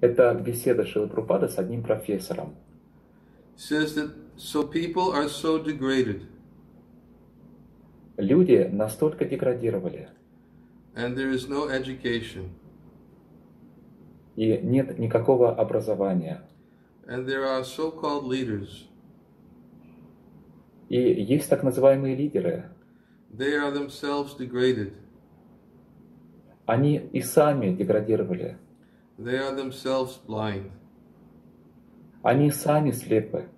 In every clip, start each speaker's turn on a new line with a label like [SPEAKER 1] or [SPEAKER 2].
[SPEAKER 1] Это беседа Шилы Прупада с одним профессором.
[SPEAKER 2] Says that so people are so degraded,
[SPEAKER 1] Люди настолько деградировали,
[SPEAKER 2] and there is no education,
[SPEAKER 1] и нет никакого образования.
[SPEAKER 2] and there are so-called leaders.
[SPEAKER 1] И есть так называемые лидеры.
[SPEAKER 2] They are themselves degraded.
[SPEAKER 1] Они и сами деградировали.
[SPEAKER 2] They are themselves blind.
[SPEAKER 1] Они сами слепы.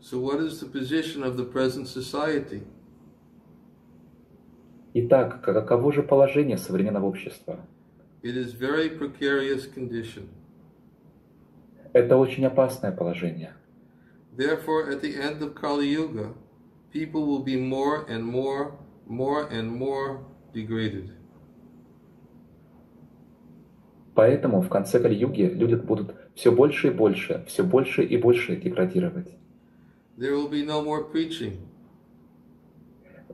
[SPEAKER 2] So what is the position of the present society?
[SPEAKER 1] Итак, каково же положение современного общества?
[SPEAKER 2] It is very precarious condition.
[SPEAKER 1] Это очень опасное положение.
[SPEAKER 2] Therefore, at the end of Kali Yuga, people will be more and more, more and more degraded.
[SPEAKER 1] Поэтому в конце Кали-юги люди будут все больше и больше, все больше и больше деградировать.
[SPEAKER 2] There will be no more preaching.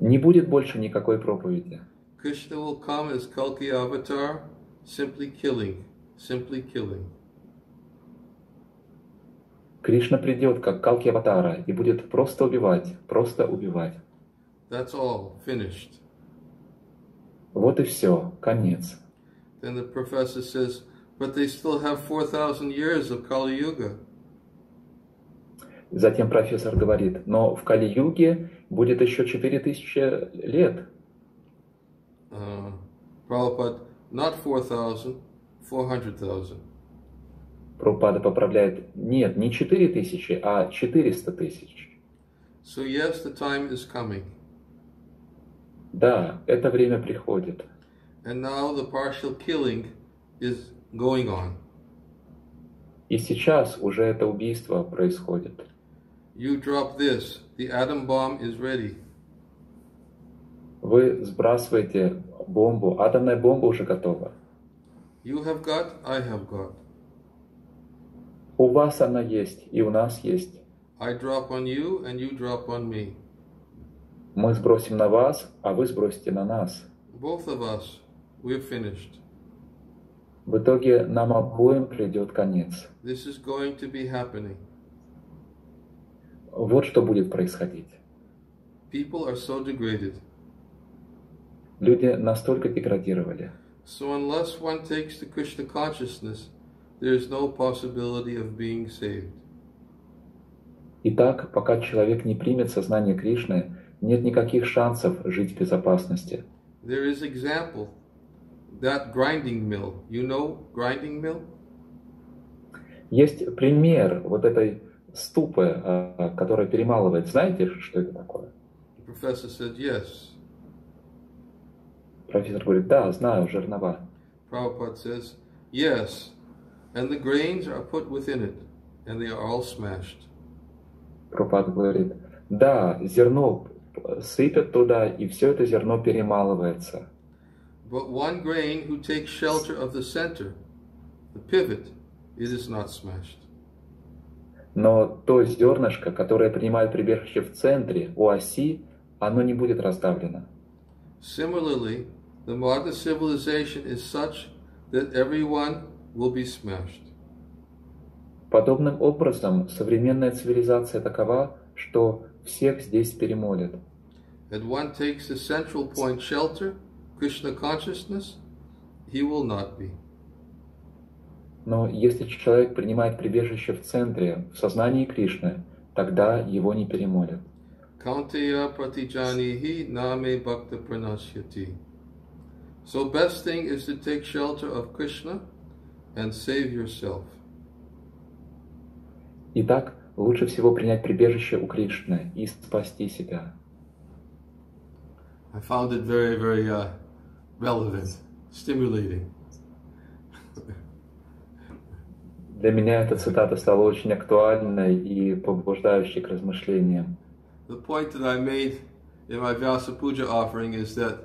[SPEAKER 1] Не будет больше никакой проповеди.
[SPEAKER 2] Krishna will come as Kalki avatar, simply killing, simply killing.
[SPEAKER 1] Кришна придет как Калки Аватара и будет просто убивать, просто убивать.
[SPEAKER 2] That's all, finished.
[SPEAKER 1] Вот и все, конец.
[SPEAKER 2] Then the professor says, but they still have 4,000 years of Kali Yuga.
[SPEAKER 1] Затем профессор говорит, но в Кали-юге будет еще 4000 лет.
[SPEAKER 2] Uh, Prabhupada, not 4,000, 400,000.
[SPEAKER 1] Прупада поправляет, нет, не 4000, а 400 тысяч.
[SPEAKER 2] So yes, the time is coming.
[SPEAKER 1] Да, это время приходит.
[SPEAKER 2] And now the partial killing is going on.
[SPEAKER 1] И сейчас уже это убийство происходит.
[SPEAKER 2] You drop this, the atom bomb is ready.
[SPEAKER 1] Вы сбрасываете бомбу, атомная бомба уже готова.
[SPEAKER 2] You have got, I have got.
[SPEAKER 1] У вас она есть, и у нас есть.
[SPEAKER 2] I drop on you and you drop on me.
[SPEAKER 1] Мы сбросим на вас, а вы сбросите на нас.
[SPEAKER 2] Both of us, we're finished.
[SPEAKER 1] В итоге нам обоим придет конец.
[SPEAKER 2] This is going to be happening.
[SPEAKER 1] Вот что будет происходить.
[SPEAKER 2] People are so degraded.
[SPEAKER 1] Люди настолько деградировали.
[SPEAKER 2] So unless one takes the Krishna consciousness, there is no possibility of being saved.
[SPEAKER 1] Итак, пока человек не примет сознание Кришны, нет никаких шансов жить в безопасности.
[SPEAKER 2] There is example. That grinding mill, you know grinding mill?
[SPEAKER 1] Есть пример вот этой ступы, а, которая перемалывает. Знаете, что это такое?
[SPEAKER 2] The professor said, yes.
[SPEAKER 1] Профессор говорит, да, знаю, жернова.
[SPEAKER 2] Prabhupada says, yes. And the grains are put within it, and they are all smashed.
[SPEAKER 1] Пропад говорит, да, зерно сыпят туда, и все это зерно перемалывается.
[SPEAKER 2] But one grain who takes shelter of the center, the pivot, it is not smashed.
[SPEAKER 1] Но то зернышко, которое принимает прибежище в центре, у оси, оно не будет раздавлено.
[SPEAKER 2] Similarly, the modern civilization is such that everyone will be smashed.
[SPEAKER 1] Подобным образом, современная цивилизация такова, что всех здесь перемолят.
[SPEAKER 2] And one takes the central point shelter, Krishna consciousness, he will not be.
[SPEAKER 1] Но если человек принимает прибежище в центре, в сознании Кришны, тогда его не перемолят.
[SPEAKER 2] Kaunteya pratijanihi name bhakta pranasyati. So best thing is to take shelter of Krishna and save yourself.
[SPEAKER 1] Итак, лучше всего принять прибежище у Кришны и спасти себя.
[SPEAKER 2] I found it very, very uh, relevant, stimulating.
[SPEAKER 1] Для меня эта цитата стала очень актуальной и побуждающей к размышлениям.
[SPEAKER 2] The point that I made in my Vyasa Puja offering is that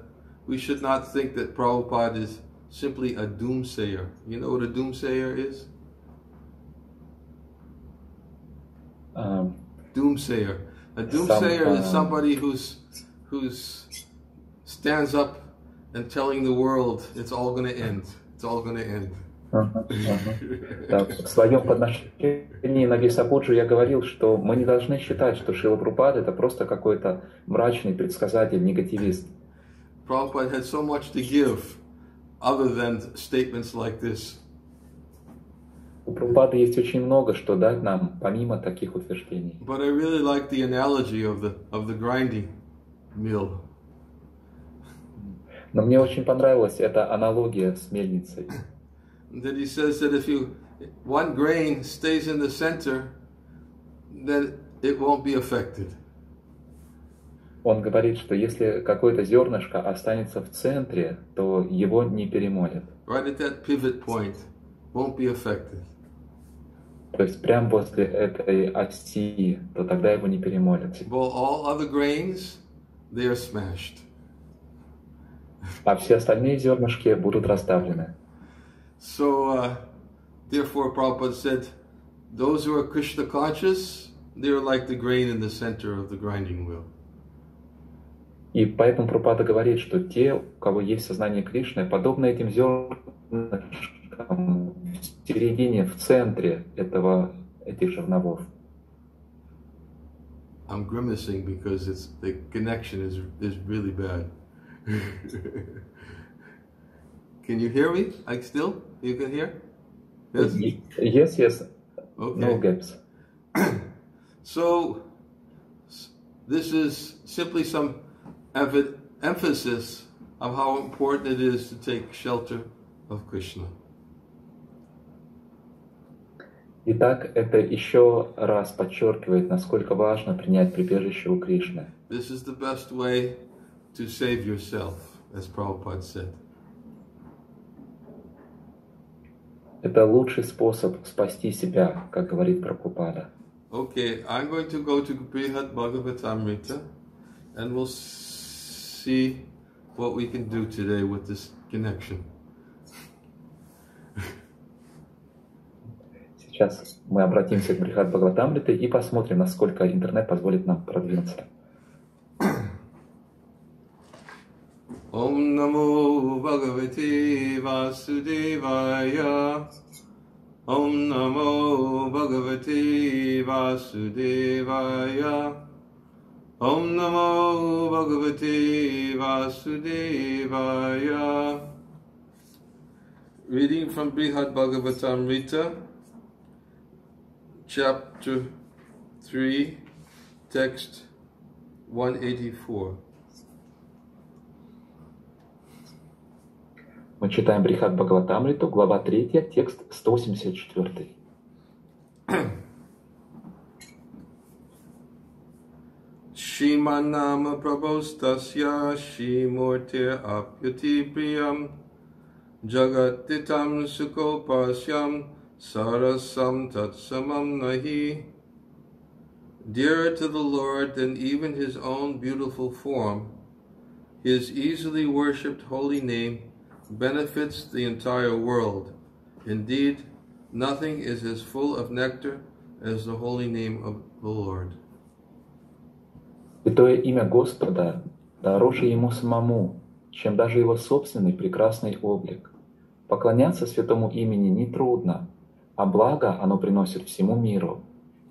[SPEAKER 2] we should not think that Prabhupada is simply a doomsayer. You know what a doomsayer is?
[SPEAKER 1] А,
[SPEAKER 2] Doomsayer. A doomsayer is
[SPEAKER 1] uh,
[SPEAKER 2] somebody who's who's stands up and telling the world it's all going to end. It's all going to end.
[SPEAKER 1] Да, в своем подношении на Висапуджу я говорил, что мы не должны считать, что Шила Прупад это просто какой-то мрачный предсказатель, негативист.
[SPEAKER 2] Prabhupada had so much to give other than statements like this.
[SPEAKER 1] У Прабхупады есть очень много, что дать нам, помимо таких утверждений.
[SPEAKER 2] But I really like the analogy of the of the grinding mill.
[SPEAKER 1] Но мне очень понравилась эта аналогия с мельницей.
[SPEAKER 2] That he says that if you one grain stays in the center, then it won't be affected.
[SPEAKER 1] Он говорит, что если какое-то зернышко останется в центре, то его не перемолят.
[SPEAKER 2] Right at that pivot point, won't be affected.
[SPEAKER 1] То есть прямо возле этой оси, то тогда его не перемолят.
[SPEAKER 2] Well, all other grains, they are smashed.
[SPEAKER 1] А все остальные зернышки будут расставлены.
[SPEAKER 2] So, uh, therefore, Prabhupada said, those who are Krishna conscious, they are like the grain in the center of the grinding wheel.
[SPEAKER 1] И поэтому Прабхупада говорит, что те, у кого есть сознание Кришны, подобно этим зернышкам в середине, в центре этого, этих жерновов.
[SPEAKER 2] I'm grimacing because it's the connection is is really bad. Can you hear me? Like still? You can hear? Yes.
[SPEAKER 1] Yes, yes,
[SPEAKER 2] Okay.
[SPEAKER 1] no gaps.
[SPEAKER 2] So, this is simply some emphasis of how important it is to take shelter of Krishna.
[SPEAKER 1] Итак, это еще раз подчеркивает, насколько важно принять прибежище у Кришны.
[SPEAKER 2] This is the best way to save yourself, as Prabhupada said.
[SPEAKER 1] Это лучший способ спасти себя, как говорит Прабхупада.
[SPEAKER 2] Okay, I'm going to go to Brihad Bhagavatamrita and we'll see what we can do today with this connection.
[SPEAKER 1] Сейчас мы обратимся к Брихат Бхагаватамрите и посмотрим, насколько интернет позволит нам продвинуться.
[SPEAKER 2] Om Namo Bhagavate Vasudevaya. Om Namo Bhagavate Vasudevaya. Om Namo Bhagavate Vasudevaya. Reading from Brihad Bhagavatam Rita Chapter 3 Text 184
[SPEAKER 1] Мы читаем Брихат Бхагаватамриту, глава 3, текст 184.
[SPEAKER 2] Shimanama Prabhostasya Shimurtir Apyati Priyam Jagatitam Sukopasyam Sarasam Tatsamam Nahi Dearer to the Lord than even his own beautiful form, his easily worshipped holy name benefits the entire world. Indeed, nothing is as full of nectar as the holy name of the Lord.
[SPEAKER 1] Святое имя Господа дороже ему самому, чем даже его собственный прекрасный облик. Поклоняться святому имени нетрудно, а благо оно приносит всему миру.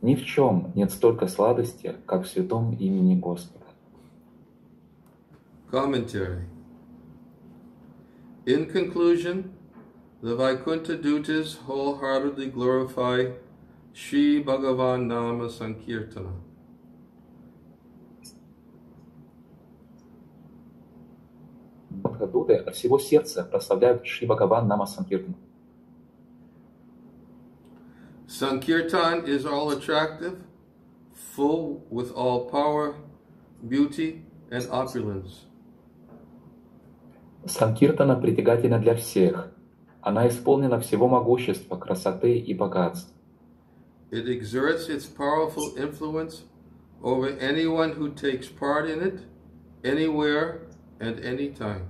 [SPEAKER 1] Ни в чем нет столько сладости, как в святом имени Господа.
[SPEAKER 2] Commentary. In conclusion, the Vaikuntha Dutas wholeheartedly glorify Sri Bhagavan Nama Sankirtana.
[SPEAKER 1] Бхагавадуты от всего сердца прославляют Шри Бхагаван Нама Санкиртан.
[SPEAKER 2] Sankirtan is all attractive, full with all power, beauty, and opulence.
[SPEAKER 1] Санкиртана притягательна для всех. Она исполнена всего могущества, красоты и богатств.
[SPEAKER 2] It exerts its powerful influence over anyone who takes part in it, anywhere and anytime.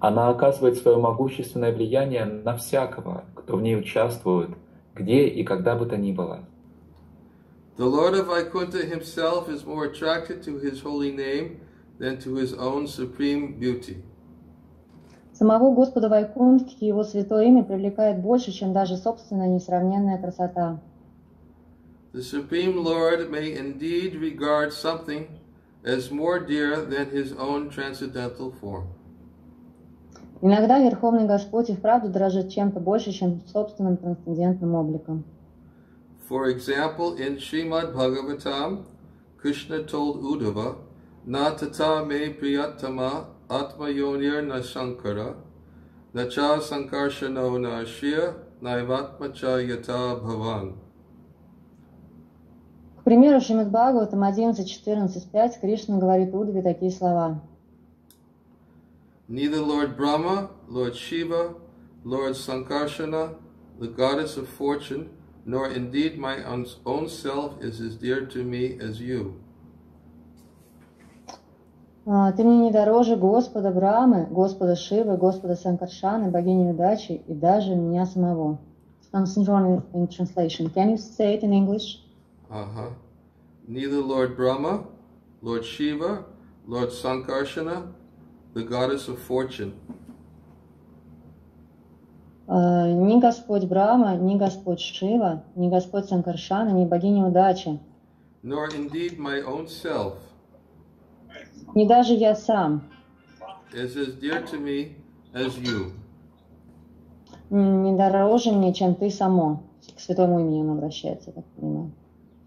[SPEAKER 1] Она оказывает свое могущественное влияние на всякого, кто в ней участвует, где и когда бы то ни было.
[SPEAKER 2] The Lord of Vaikuntha himself is more attracted to his holy name than to his own supreme beauty.
[SPEAKER 3] Самого Господа Вайкунтхи его святое имя привлекает больше, чем даже собственная несравненная красота.
[SPEAKER 2] The Supreme Lord may indeed regard something as more dear than his own transcendental form.
[SPEAKER 3] Иногда Верховный Господь и вправду дорожит чем-то больше, чем собственным трансцендентным обликом.
[SPEAKER 2] For example, in Srimad Bhagavatam, Krishna told Uddhava, Na tata me priyatama atma yonir na shankara, na cha sankarshano na shriya, naivatma cha yata bhavan.
[SPEAKER 3] К примеру, Шримад Бхагаватам 11.14.5 Кришна говорит Удаве такие слова.
[SPEAKER 2] Neither Lord Brahma, Lord Shiva, Lord Sankarsana, the goddess of fortune, nor indeed my own own self is as dear to me as you.
[SPEAKER 3] «А, Ты мне не дороже Господа Брамы, Господа Шивы, Господа Санкаршаны, богини удачи и даже меня самого. Something wrong in translation. Can you say it in English?
[SPEAKER 2] Uh-huh. Neither Lord Brahma, Lord Shiva, Lord Sankarsana, the goddess of fortune,
[SPEAKER 3] А, Ни Господь Брама, ни Господь Шива, ни Господь Санкаршана, ни богини удачи,
[SPEAKER 2] nor indeed my own self
[SPEAKER 3] ни даже я сам
[SPEAKER 2] is as dear to me as you.
[SPEAKER 3] не дороже мне, чем ты само. К святому имени он обращается, так понимаю.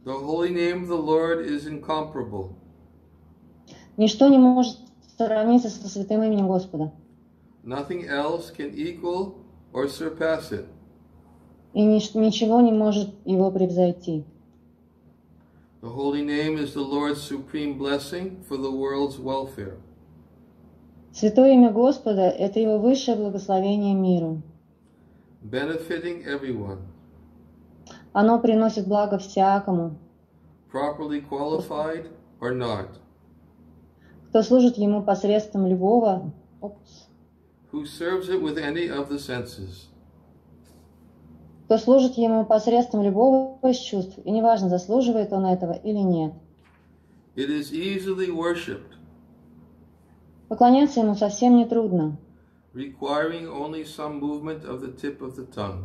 [SPEAKER 2] The holy name of the Lord is incomparable.
[SPEAKER 3] Ничто не может сравниться со святым именем Господа.
[SPEAKER 2] Nothing else can equal or surpass it.
[SPEAKER 3] И нич- ничего не может его превзойти.
[SPEAKER 2] The holy name is the Lord's supreme blessing for the world's welfare.
[SPEAKER 3] Святое имя Господа – это его высшее благословение миру.
[SPEAKER 2] benefiting everyone,
[SPEAKER 3] Оно приносит благо всякому,
[SPEAKER 2] properly qualified or not,
[SPEAKER 3] кто служит ему посредством любого, опс,
[SPEAKER 2] who serves it with any of the senses.
[SPEAKER 3] Кто служит ему посредством любого из чувств, и неважно, заслуживает он этого или нет.
[SPEAKER 2] It is easily worshipped,
[SPEAKER 3] Поклоняться ему совсем не трудно.
[SPEAKER 2] requiring only some movement of the tip of the tongue.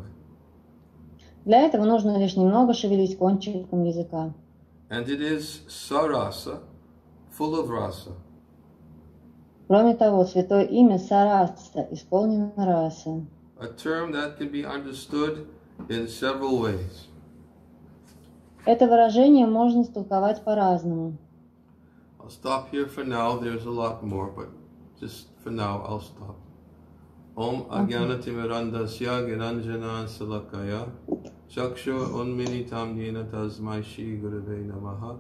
[SPEAKER 3] Для этого нужно лишь немного шевелить кончиком языка.
[SPEAKER 2] And it is sarasa, full of rasa.
[SPEAKER 3] Кроме того, святое имя Сараса исполнено раса.
[SPEAKER 2] a term that can be understood in several ways.
[SPEAKER 3] Это выражение можно истолковать по-разному.
[SPEAKER 2] I'll stop here for now. There's a lot more, but just for now, I'll stop. Om Agyanatimirandasya Giranjana Salakaya Chakshu Unminitam Yena Tasmai Shri Gurave Namaha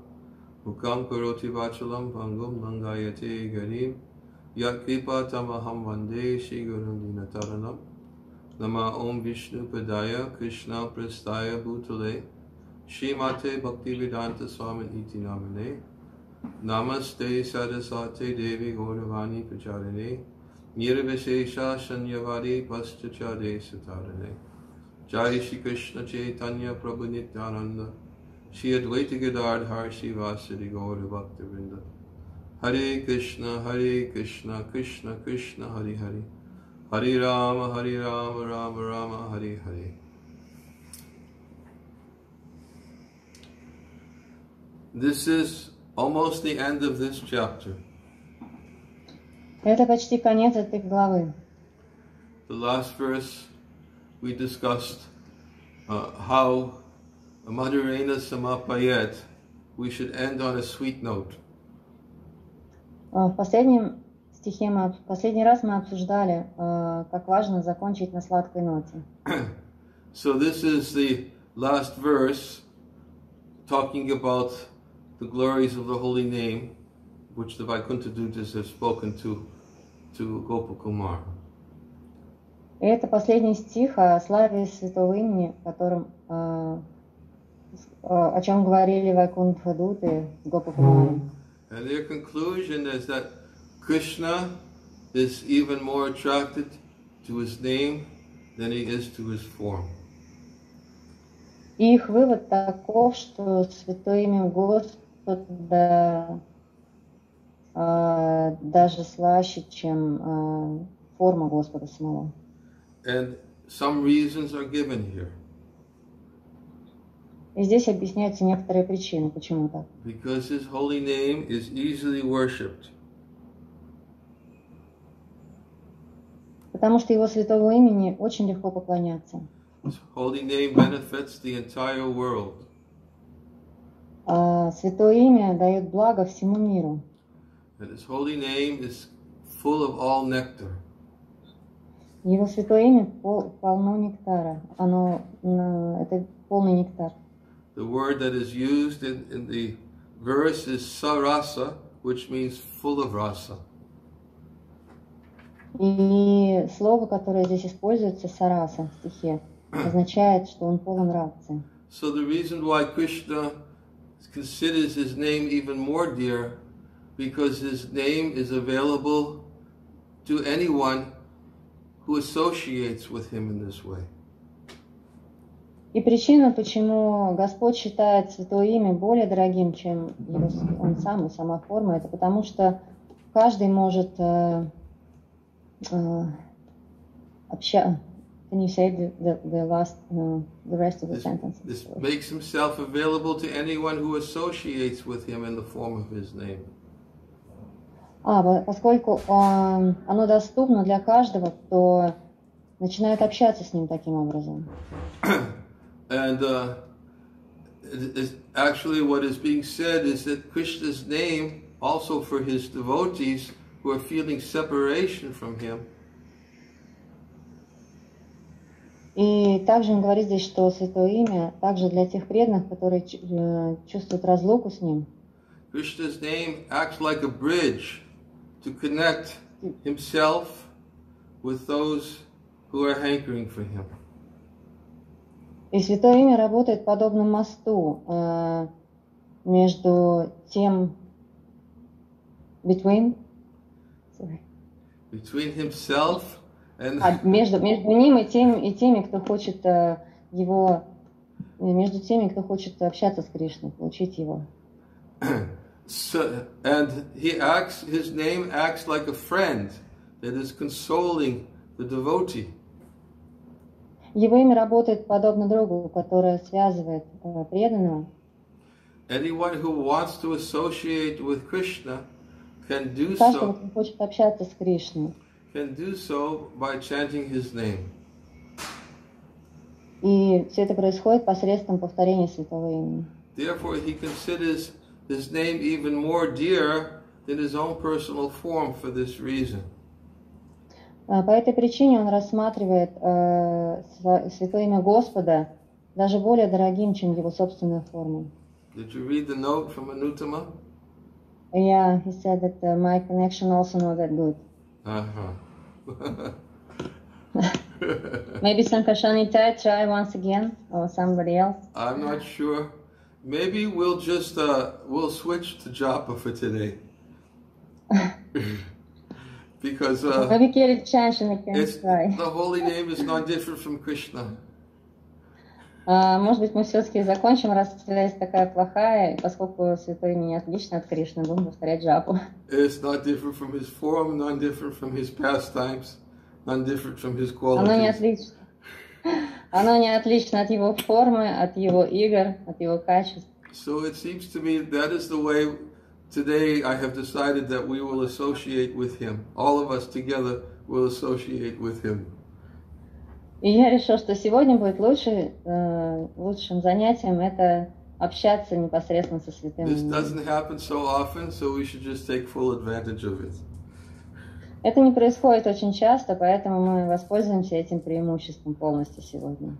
[SPEAKER 2] Mukam Karoti Vachalam Pangum Nangayate Garim Yat Kripa Tamaham Vande Shri Gurum Dinataranam Nama Om Vishnu Padaya Krishna Prastaya Bhutale Shrimate Bhaktivedanta Swami Iti Namane Namaste Sarasate Devi Gauravani Pracharane Nirvishesha Shanyavadi Paschachade Satarane Jai Shri Krishna Chaitanya Prabhu Nityananda Shri Advaita Gadadhar Shivasadi Gaura Bhakta Vrinda Hare Krishna Hare Krishna Krishna Krishna Hare Hare Hare Rama Hare Rama Rama Rama Hare Hare This is almost the end of this chapter.
[SPEAKER 3] Это почти конец этой главы.
[SPEAKER 2] The last verse we discussed uh, how Madhurena Samapayat, we should end on a sweet note.
[SPEAKER 3] А, В последнем стихе мы, последний раз мы обсуждали, а, как важно закончить на сладкой ноте.
[SPEAKER 2] So this is the last verse talking about the glories of the holy name, which the Vaikuntha Dutas have spoken to, to Gopakumar.
[SPEAKER 3] И это последний стих о славе святого имени, которым, а, о чем говорили Вайкунтха Дуты с Гопакумаром.
[SPEAKER 2] And their conclusion is that Krishna is even more attracted to his name than he is to his form.
[SPEAKER 3] И их вывод таков, что святое имя Господа а, даже слаще, чем а, форма Господа самого.
[SPEAKER 2] And some reasons are given here.
[SPEAKER 3] И здесь объясняются некоторые причины, почему так.
[SPEAKER 2] Because his holy name is easily worshipped.
[SPEAKER 3] Потому что его святого имени очень легко поклоняться.
[SPEAKER 2] His holy name benefits the entire world.
[SPEAKER 3] А святое имя дает благо всему миру.
[SPEAKER 2] And his holy name is full of all nectar.
[SPEAKER 3] Его святое имя пол- полно нектара. Оно, это полный нектар.
[SPEAKER 2] The word that is used in, in the verse is sarasa, which means full of rasa.
[SPEAKER 3] И слово, которое здесь используется, сараса в стихе, означает, что он полон рации.
[SPEAKER 2] So the reason why Krishna considers his name even more dear, because his name is available to anyone who associates with him in this way.
[SPEAKER 3] И причина, почему Господь считает святое имя более дорогим, чем его, он сам и сама форма, это потому что каждый может э, э, обща- Can you say the, the, the last, uh, the rest of the
[SPEAKER 2] This,
[SPEAKER 3] sentence?
[SPEAKER 2] this makes himself available to anyone who associates with him in the form of his name.
[SPEAKER 3] А, по- поскольку э, оно доступно для каждого, кто начинает общаться с ним таким образом.
[SPEAKER 2] And uh, it is actually, what is being said is that Krishna's name, also for his devotees who are feeling separation from him,
[SPEAKER 3] И также он говорит здесь, что святое имя также для тех преданных, которые э, чувствуют разлуку с ним.
[SPEAKER 2] Krishna's name acts like a bridge to connect himself with those who are hankering for him.
[SPEAKER 3] И святое имя работает подобно мосту э, между тем between.
[SPEAKER 2] Between himself and
[SPEAKER 3] А, между, между ним и, тем, и теми, кто хочет э, его э, между теми, кто хочет общаться с Кришной, получить его.
[SPEAKER 2] so, and he acts his name acts like a friend that is consoling the devotee.
[SPEAKER 3] Его имя работает подобно другу, которое связывает э, преданного.
[SPEAKER 2] Anyone who wants to associate with Krishna
[SPEAKER 3] Каждого,
[SPEAKER 2] so
[SPEAKER 3] кто хочет общаться с Кришной.
[SPEAKER 2] can do so by chanting his name.
[SPEAKER 3] И все это происходит посредством повторения святого имени.
[SPEAKER 2] Therefore, he considers his name even more dear than his own personal form for this reason.
[SPEAKER 3] А, По этой причине он рассматривает э, святое имя Господа даже более дорогим, чем его собственная форма.
[SPEAKER 2] Did you read the note from Anutama?
[SPEAKER 3] Yeah, he said that uh, my connection also not that good.
[SPEAKER 2] Uh-huh.
[SPEAKER 3] Maybe Sankarshanita try once again, or somebody else.
[SPEAKER 2] I'm not sure. Maybe we'll just uh, we'll switch to japa for today. because uh,
[SPEAKER 3] Maybe Kiri Chanshin can
[SPEAKER 2] it's
[SPEAKER 3] try.
[SPEAKER 2] the holy name is not different from Krishna.
[SPEAKER 3] А, может быть, мы все-таки закончим, раз связь такая плохая, поскольку святое имя не отлично от Кришны, будем повторять жапу.
[SPEAKER 2] It's not different from his form, none different from his pastimes, none different from his
[SPEAKER 3] Оно не
[SPEAKER 2] qualities.
[SPEAKER 3] отлично. Оно не отлично от его формы, от его игр, от его качеств.
[SPEAKER 2] So it seems to me that is the way today I have decided that we will associate with him. All of us together will associate with him.
[SPEAKER 3] И я решил, что сегодня будет лучше, э, лучшим занятием это общаться непосредственно со святым.
[SPEAKER 2] This doesn't happen so often, so we should just take full advantage of it.
[SPEAKER 3] Это не происходит очень часто, поэтому мы воспользуемся этим преимуществом полностью сегодня.